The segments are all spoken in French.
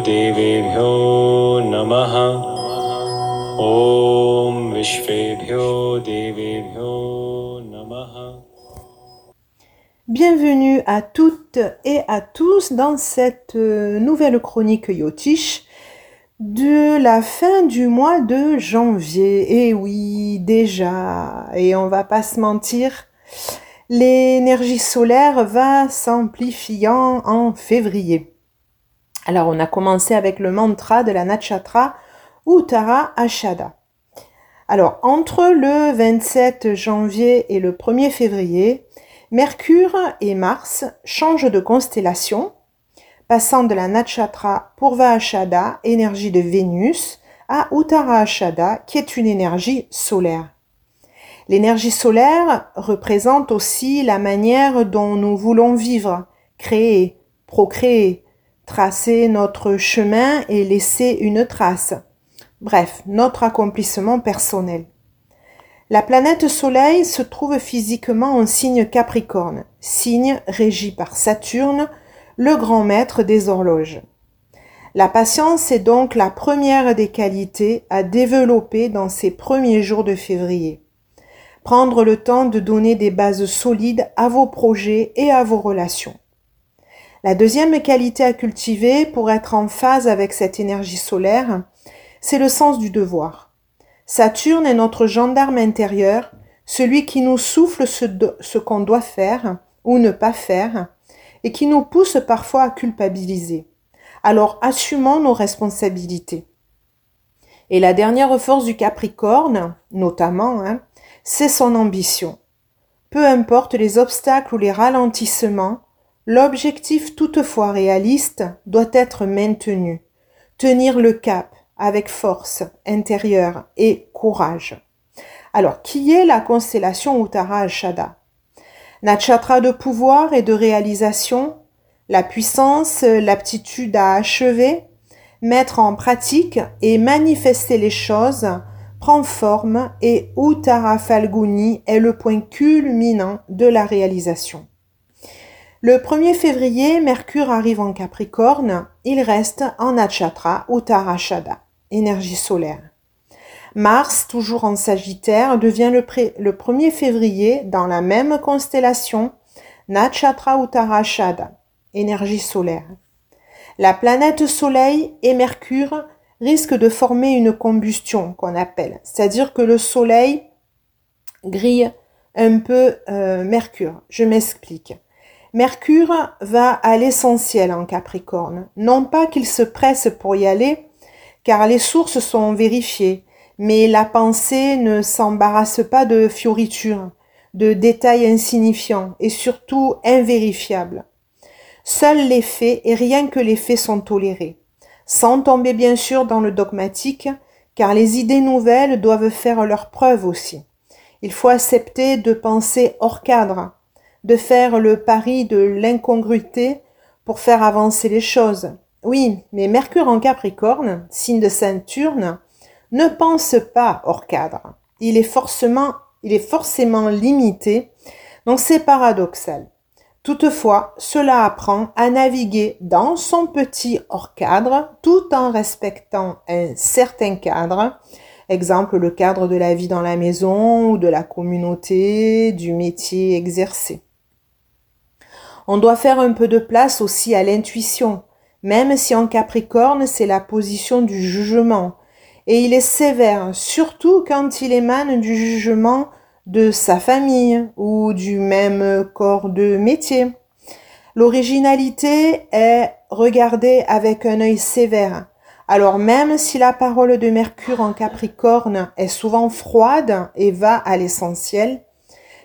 देवेभ्यो नमः। ॐ विश्वेभ्यो देवेभ्यो Bienvenue à toutes et à tous dans cette euh, nouvelle chronique Yotish de la fin du mois de janvier. Et oui, déjà, et on va pas se mentir, l'énergie solaire va s'amplifiant en février. Alors on a commencé avec le mantra de la Natchatra Uttara Ashada. Alors entre le 27 janvier et le 1er février, Mercure et Mars changent de constellation, passant de la Natchatra Purvashada, énergie de Vénus, à Uttarashada, qui est une énergie solaire. L'énergie solaire représente aussi la manière dont nous voulons vivre, créer, procréer, tracer notre chemin et laisser une trace. Bref, notre accomplissement personnel. La planète Soleil se trouve physiquement en signe Capricorne, signe régi par Saturne, le grand maître des horloges. La patience est donc la première des qualités à développer dans ces premiers jours de février. Prendre le temps de donner des bases solides à vos projets et à vos relations. La deuxième qualité à cultiver pour être en phase avec cette énergie solaire, c'est le sens du devoir. Saturne est notre gendarme intérieur, celui qui nous souffle ce, qu'on doit faire ou ne pas faire, et qui nous pousse parfois à culpabiliser. Alors assumons nos responsabilités. Et la dernière force du Capricorne, notamment, hein, c'est son ambition. Peu importe les obstacles ou les ralentissements, l'objectif toutefois réaliste doit être maintenu. Tenir le cap, avec force intérieure et courage. Alors, qui est la constellation Uttara Ashada Natchatra de pouvoir et de réalisation, la puissance, l'aptitude à achever, mettre en pratique et manifester les choses prend forme et Uttara Falguni est le point culminant de la réalisation. Le 1er février, Mercure arrive en Capricorne, il reste en Natchatra Uttarashada énergie solaire. Mars, toujours en Sagittaire, devient le, le 1er février dans la même constellation, Natchatra Uttarashada, énergie solaire. La planète Soleil et Mercure risquent de former une combustion qu'on appelle, c'est-à-dire que le Soleil grille un peu euh, Mercure. Je m'explique. Mercure va à l'essentiel en Capricorne. Non pas qu'il se presse pour y aller, car les sources sont vérifiées, mais la pensée ne s'embarrasse pas de fioritures, de détails insignifiants et surtout invérifiables. Seuls les faits et rien que les faits sont tolérés, sans tomber bien sûr dans le dogmatique, car les idées nouvelles doivent faire leur preuve aussi. Il faut accepter de penser hors cadre, de faire le pari de l'incongruité pour faire avancer les choses, oui, mais Mercure en Capricorne, signe de Saturne, ne pense pas hors cadre. Il est forcément, il est forcément limité, donc c'est paradoxal. Toutefois, cela apprend à naviguer dans son petit hors cadre tout en respectant un certain cadre, exemple le cadre de la vie dans la maison ou de la communauté, du métier exercé. On doit faire un peu de place aussi à l'intuition, même si en Capricorne c'est la position du jugement, et il est sévère, surtout quand il émane du jugement de sa famille ou du même corps de métier. L'originalité est regardée avec un œil sévère, Alors même si la parole de Mercure en Capricorne est souvent froide et va à l'essentiel,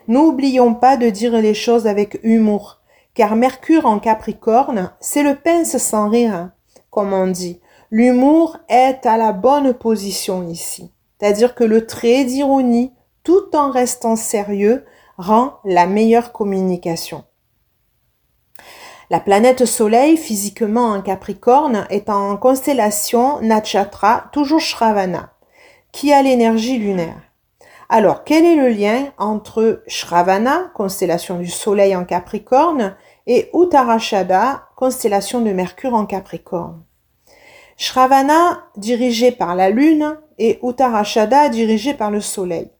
n'oublions pas de dire les choses avec humour, car Mercure en Capricorne, c'est le pince sans rire, comme on dit. L'humour est à la bonne position ici, c'est-à-dire que le trait d'ironie, tout en restant sérieux, rend la meilleure communication. La planète Soleil, physiquement en Capricorne, est en constellation Natchatra, toujours Shravana, qui a l'énergie lunaire. Alors, quel est le lien entre Shravana, constellation du Soleil en Capricorne, et Uttarashada, constellation de Mercure en Capricorne? Shravana, dirigé par la Lune, et Uttarashada, dirigé par le Soleil.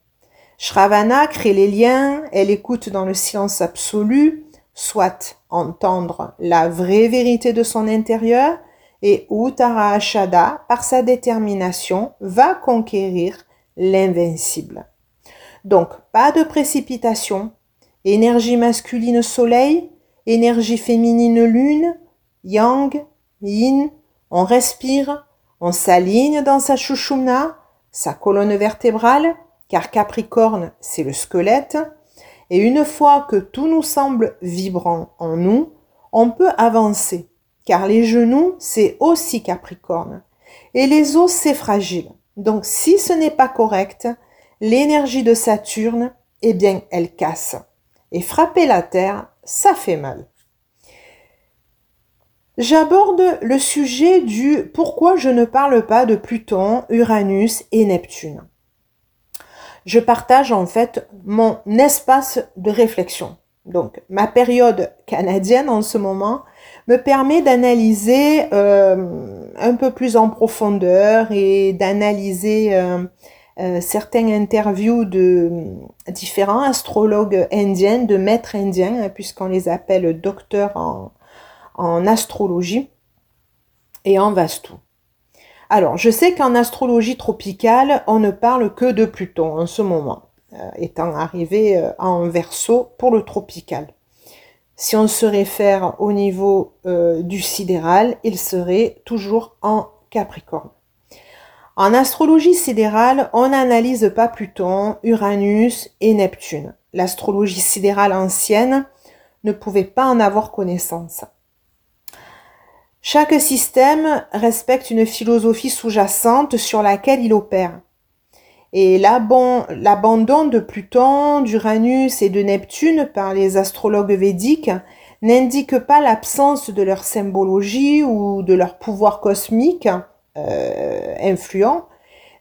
Shravana crée les liens, elle écoute dans le silence absolu, soit entendre la vraie vérité de son intérieur, et Uttara Ashada, par sa détermination, va conquérir l'invincible. Donc, pas de précipitation, énergie masculine soleil, énergie féminine lune, yang, yin, on respire, on s'aligne dans sa chouchouna, sa colonne vertébrale, car Capricorne, c'est le squelette, et une fois que tout nous semble vibrant en nous, on peut avancer, car les genoux, c'est aussi Capricorne. Et les os, c'est fragile. Donc si ce n'est pas correct, l'énergie de Saturne, eh bien, elle casse. Et frapper la Terre, ça fait mal. J'aborde le sujet du pourquoi je ne parle pas de Pluton, Uranus et Neptune je partage en fait mon espace de réflexion. Donc ma période canadienne en ce moment me permet d'analyser euh, un peu plus en profondeur et d'analyser euh, euh, certaines interviews de différents astrologues indiens, de maîtres indiens, hein, puisqu'on les appelle docteurs en, astrologie et en vastu. Alors, je sais qu'en astrologie tropicale, on ne parle que de Pluton en ce moment, euh, étant arrivé euh, en verso pour le tropical. Si on se réfère au niveau euh, du sidéral, il serait toujours en Capricorne. En astrologie sidérale, on n'analyse pas Pluton, Uranus et Neptune. L'astrologie sidérale ancienne ne pouvait pas en avoir connaissance. Chaque système respecte une philosophie sous-jacente sur laquelle il opère. Et l'abandon de Pluton, d'Uranus et de Neptune par les astrologues védiques n'indique pas l'absence de leur symbologie ou de leur pouvoir cosmique euh, influent,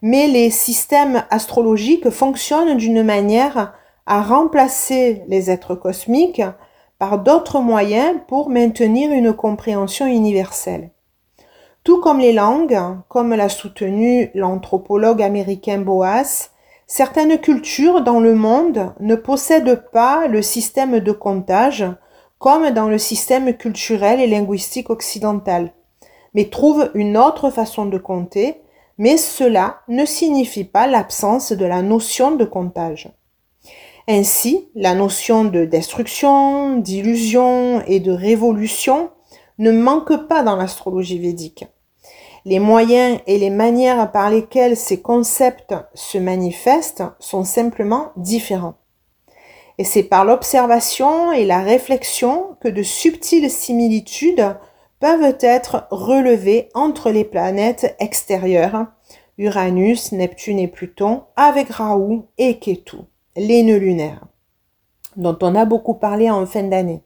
mais les systèmes astrologiques fonctionnent d'une manière à remplacer les êtres cosmiques par d'autres moyens pour maintenir une compréhension universelle. Tout comme les langues, comme l'a soutenu l'anthropologue américain Boas, certaines cultures dans le monde ne possèdent pas le système de comptage comme dans le système culturel et linguistique occidental, mais trouvent une autre façon de compter, mais cela ne signifie pas l'absence de la notion de comptage. Ainsi, la notion de destruction, d'illusion et de révolution ne manque pas dans l'astrologie védique. Les moyens et les manières par lesquels ces concepts se manifestent sont simplement différents. Et c'est par l'observation et la réflexion que de subtiles similitudes peuvent être relevées entre les planètes extérieures, Uranus, Neptune et Pluton, avec Raoult et Ketu les nœuds lunaires, dont on a beaucoup parlé en fin d'année.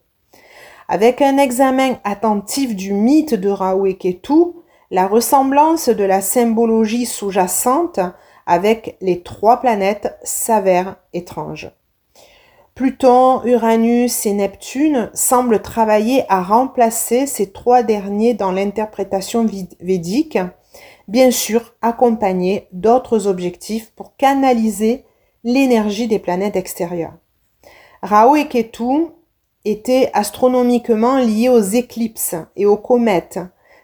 Avec un examen attentif du mythe de Raoult et Ketu, la ressemblance de la symbologie sous-jacente avec les trois planètes s'avère étrange. Pluton, Uranus et Neptune semblent travailler à remplacer ces trois derniers dans l'interprétation védique, bien sûr accompagnés d'autres objectifs pour canaliser l'énergie des planètes extérieures. Rao et Ketu étaient astronomiquement liés aux éclipses et aux comètes,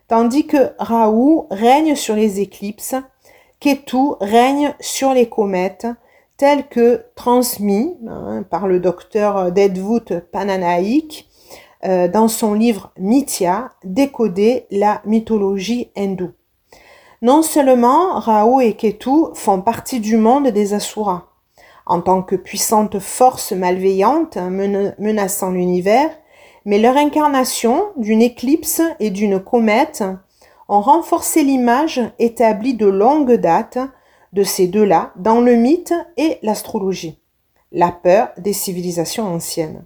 tandis que Rahu règne sur les éclipses, Ketu règne sur les comètes, tels que transmis hein, par le docteur Dedvut Pananaik euh, dans son livre Mithya, décoder la mythologie hindoue. Non seulement Rahu et Ketu font partie du monde des Asuras, en tant que puissantes forces malveillantes menaçant l'univers, mais leur incarnation d'une éclipse et d'une comète ont renforcé l'image établie de longue date de ces deux-là dans le mythe et l'astrologie, la peur des civilisations anciennes.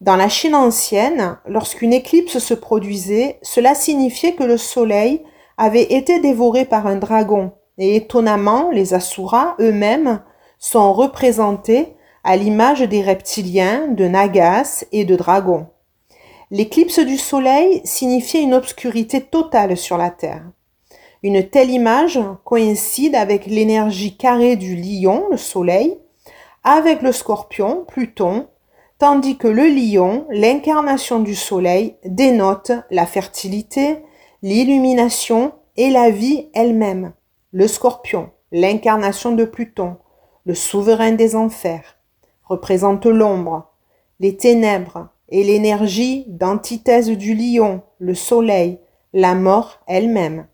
Dans la Chine ancienne, lorsqu'une éclipse se produisait, cela signifiait que le soleil avait été dévoré par un dragon, et étonnamment, les Asuras eux-mêmes sont représentés à l'image des reptiliens, de Nagas et de dragons. L'éclipse du soleil signifiait une obscurité totale sur la Terre. Une telle image coïncide avec l'énergie carrée du lion, le soleil, avec le scorpion, Pluton, tandis que le lion, l'incarnation du soleil, dénote la fertilité, l'illumination et la vie elle-même. Le scorpion, l'incarnation de Pluton, le souverain des enfers, représente l'ombre, les ténèbres et l'énergie d'antithèse du lion, le soleil, la mort elle-même.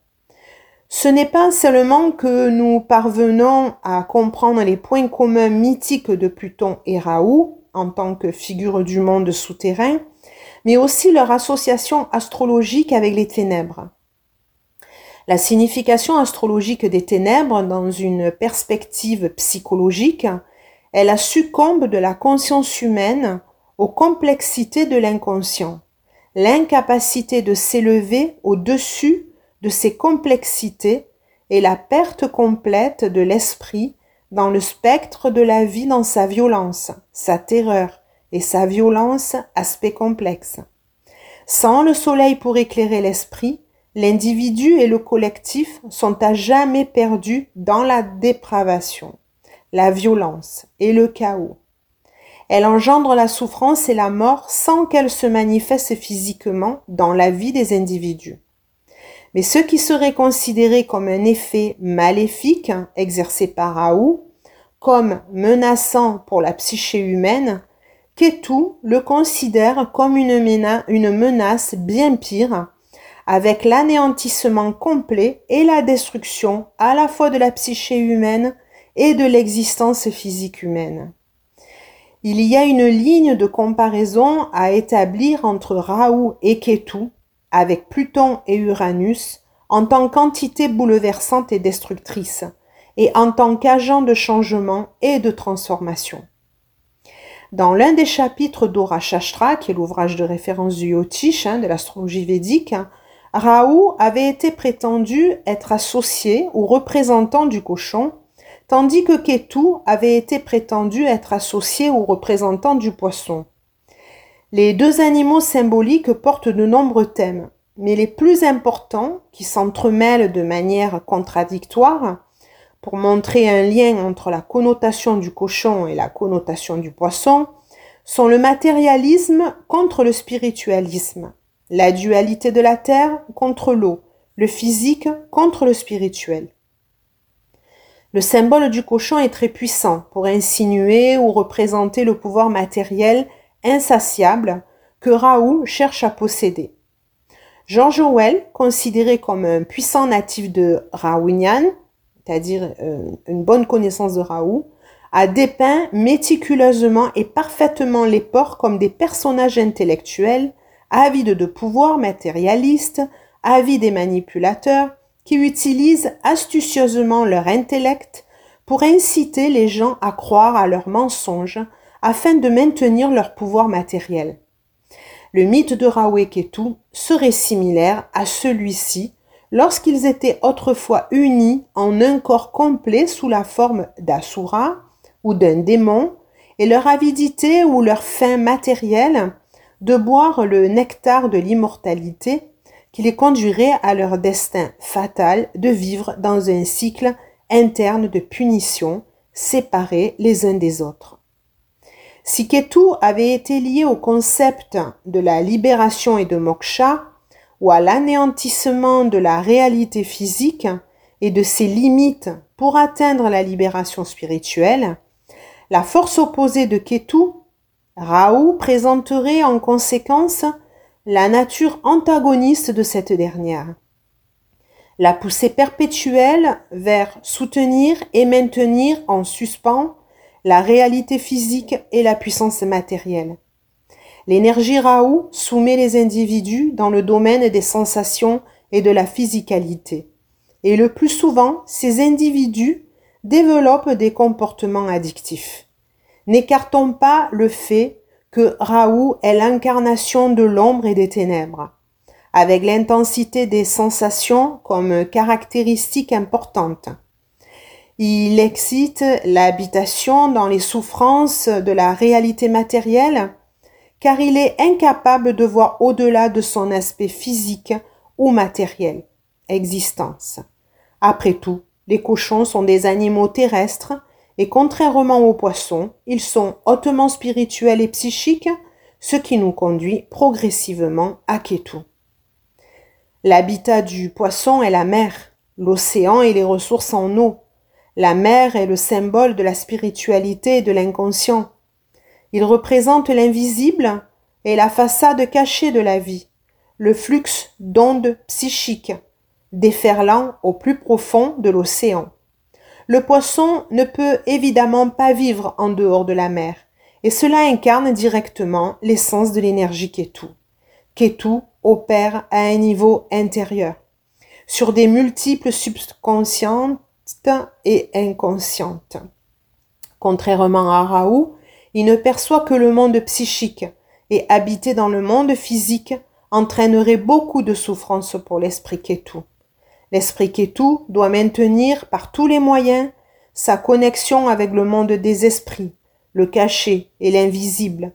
Ce n'est pas seulement que nous parvenons à comprendre les points communs mythiques de Pluton et Raoult en tant que figure du monde souterrain, mais aussi leur association astrologique avec les ténèbres. La signification astrologique des ténèbres dans une perspective psychologique elle la succombe de la conscience humaine aux complexités de l'inconscient, l'incapacité de s'élever au-dessus de ces complexités et la perte complète de l'esprit dans le spectre de la vie dans sa violence, sa terreur et sa violence aspect complexe. Sans le soleil pour éclairer l'esprit, l'individu et le collectif sont à jamais perdus dans la dépravation, la violence et le chaos. Elle engendre la souffrance et la mort sans qu'elle se manifeste physiquement dans la vie des individus. Mais ce qui serait considéré comme un effet maléfique exercé par Raoult, comme menaçant pour la psyché humaine, Ketou le considère comme une, menace bien pire, avec l'anéantissement complet et la destruction à la fois de la psyché humaine et de l'existence physique humaine. Il y a une ligne de comparaison à établir entre Raoult et Ketou avec Pluton et Uranus en tant qu'entité bouleversante et destructrice, et en tant qu'agent de changement et de transformation. Dans l'un des chapitres d'Ora Shastra, qui est l'ouvrage de référence du Yotish, hein, de l'astrologie védique, Rahu avait été prétendu être associé ou représentant du cochon, tandis que Ketu avait été prétendu être associé ou représentant du poisson. Les deux animaux symboliques portent de nombreux thèmes, mais les plus importants, qui s'entremêlent de manière contradictoire, pour montrer un lien entre la connotation du cochon et la connotation du poisson, sont le matérialisme contre le spiritualisme, la dualité de la terre contre l'eau, le physique contre le spirituel. Le symbole du cochon est très puissant pour insinuer ou représenter le pouvoir matériel insatiable que Raoult cherche à posséder. George Orwell, considéré comme un puissant natif de Raounian, c'est-à-dire euh, une bonne connaissance de Raoult, a dépeint méticuleusement et parfaitement les porcs comme des personnages intellectuels, avides de pouvoir matérialiste, avides et manipulateurs, qui utilisent astucieusement leur intellect pour inciter les gens à croire à leurs mensonges afin de maintenir leur pouvoir matériel. Le mythe de Ketu serait similaire à celui-ci lorsqu'ils étaient autrefois unis en un corps complet sous la forme d'Asura ou d'un démon, et leur avidité ou leur faim matérielle de boire le nectar de l'immortalité qui les conduirait à leur destin fatal de vivre dans un cycle interne de punition, séparés les uns des autres. Si Ketu avait été lié au concept de la libération et de moksha, ou à l'anéantissement de la réalité physique et de ses limites pour atteindre la libération spirituelle, la force opposée de Ketu, Rahu, présenterait en conséquence la nature antagoniste de cette dernière. la poussée perpétuelle vers soutenir et maintenir en suspens la réalité physique et la puissance matérielle. L'énergie Raoult soumet les individus dans le domaine des sensations et de la physicalité. Et le plus souvent, ces individus développent des comportements addictifs. N'écartons pas le fait que Raoult est l'incarnation de l'ombre et des ténèbres avec l'intensité des sensations comme caractéristique importante. Il excite l'habitation dans les souffrances de la réalité matérielle, car il est incapable de voir au-delà de son aspect physique ou matériel, existence. Après tout, les cochons sont des animaux terrestres et contrairement aux poissons, ils sont hautement spirituels et psychiques, ce qui nous conduit progressivement à Ketu. L'habitat du poisson est la mer, l'océan et les ressources en eau. La mer est le symbole de la spiritualité et de l'inconscient. Il représente l'invisible et la façade cachée de la vie, le flux d'ondes psychiques, déferlant au plus profond de l'océan. Le poisson ne peut évidemment pas vivre en dehors de la mer, et cela incarne directement l'essence de l'énergie Ketu. Ketu opère à un niveau intérieur, sur des multiples subconscientes et inconscientes. Contrairement à Raoult, il ne perçoit que le monde psychique, et habiter dans le monde physique entraînerait beaucoup de souffrance pour l'esprit Ketu. L'esprit Ketu doit maintenir par tous les moyens sa connexion avec le monde des esprits, le caché et l'invisible.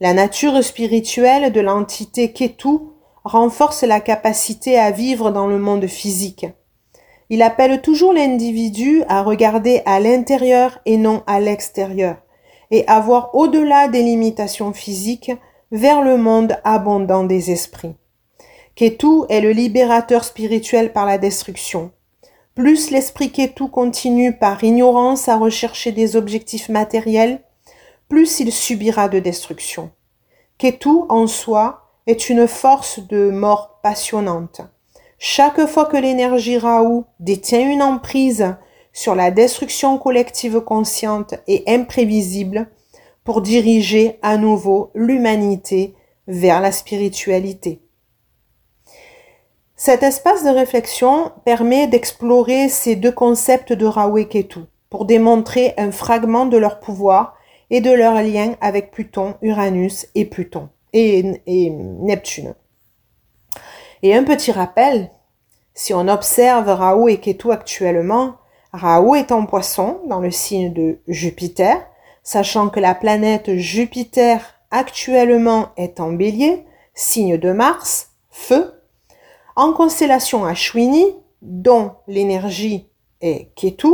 La nature spirituelle de l'entité Ketu renforce la capacité à vivre dans le monde physique. Il appelle toujours l'individu à regarder à l'intérieur et non à l'extérieur, et à voir au-delà des limitations physiques vers le monde abondant des esprits. Ketu est le libérateur spirituel par la destruction. Plus l'esprit Ketu continue par ignorance à rechercher des objectifs matériels, plus il subira de destruction. Ketu en soi est une force de mort passionnante. Chaque fois que l'énergie Raoult détient une emprise sur la destruction collective consciente et imprévisible pour diriger à nouveau l'humanité vers la spiritualité. Cet espace de réflexion permet d'explorer ces deux concepts de Raoult et Ketu pour démontrer un fragment de leur pouvoir et de leur lien avec Pluton, Uranus et Pluton et, Neptune. Et un petit rappel, si on observe Raoult et Ketu actuellement, Raoult est en poisson dans le signe de Jupiter, sachant que la planète Jupiter actuellement est en bélier, signe de Mars, feu, en constellation Ashwini, dont l'énergie est Ketu,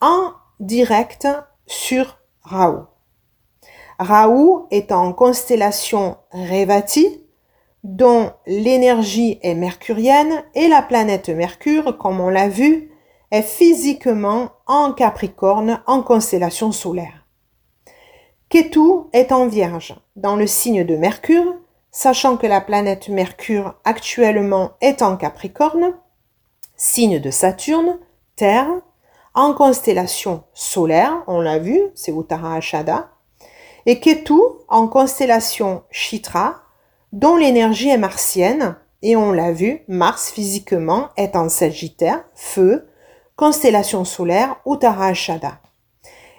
en direct sur Raoult. Raoult est en constellation Revati, dont l'énergie est mercurienne et la planète Mercure, comme on l'a vu, est physiquement en Capricorne en constellation solaire. Ketu est en Vierge, dans le signe de Mercure, sachant que la planète Mercure actuellement est en Capricorne, signe de Saturne, Terre, en constellation solaire, on l'a vu, c'est Uttara Ashada, et Ketu en constellation Chitra, dont l'énergie est martienne, et on l'a vu, Mars physiquement est en Sagittaire, feu, constellation solaire Uttarashada.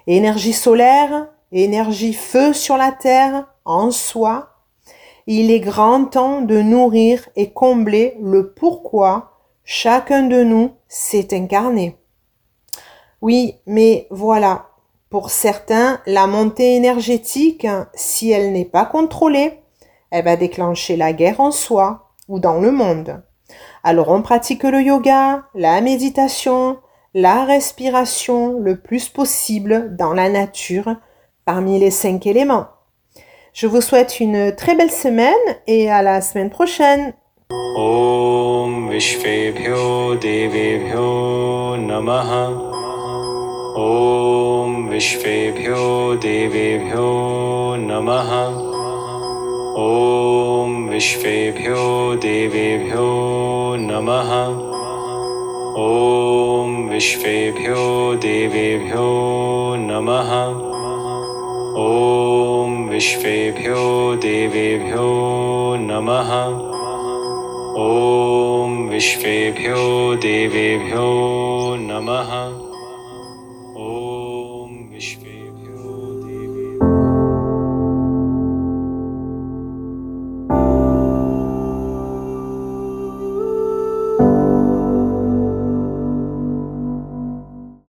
Énergie solaire, énergie feu sur la Terre, en soi, il est grand temps de nourrir et combler le pourquoi chacun de nous s'est incarné. Oui, mais voilà, pour certains, la montée énergétique, si elle n'est pas contrôlée, elle va déclencher la guerre en soi ou dans le monde. Alors on pratique le yoga, la méditation, la respiration le plus possible dans la nature parmi les cinq éléments. Je vous souhaite une très belle semaine et à la semaine prochaine. Om Namaha Om Namaha ॐ विश्वेभ्यो देवेभ्यो नमः। ॐ विश्वेभ्यो देवेभ्यो नमः। ॐ विश्वेभ्यो देवेभ्यो नमः। ॐ विश्वेभ्यो देवेभ्यो नमः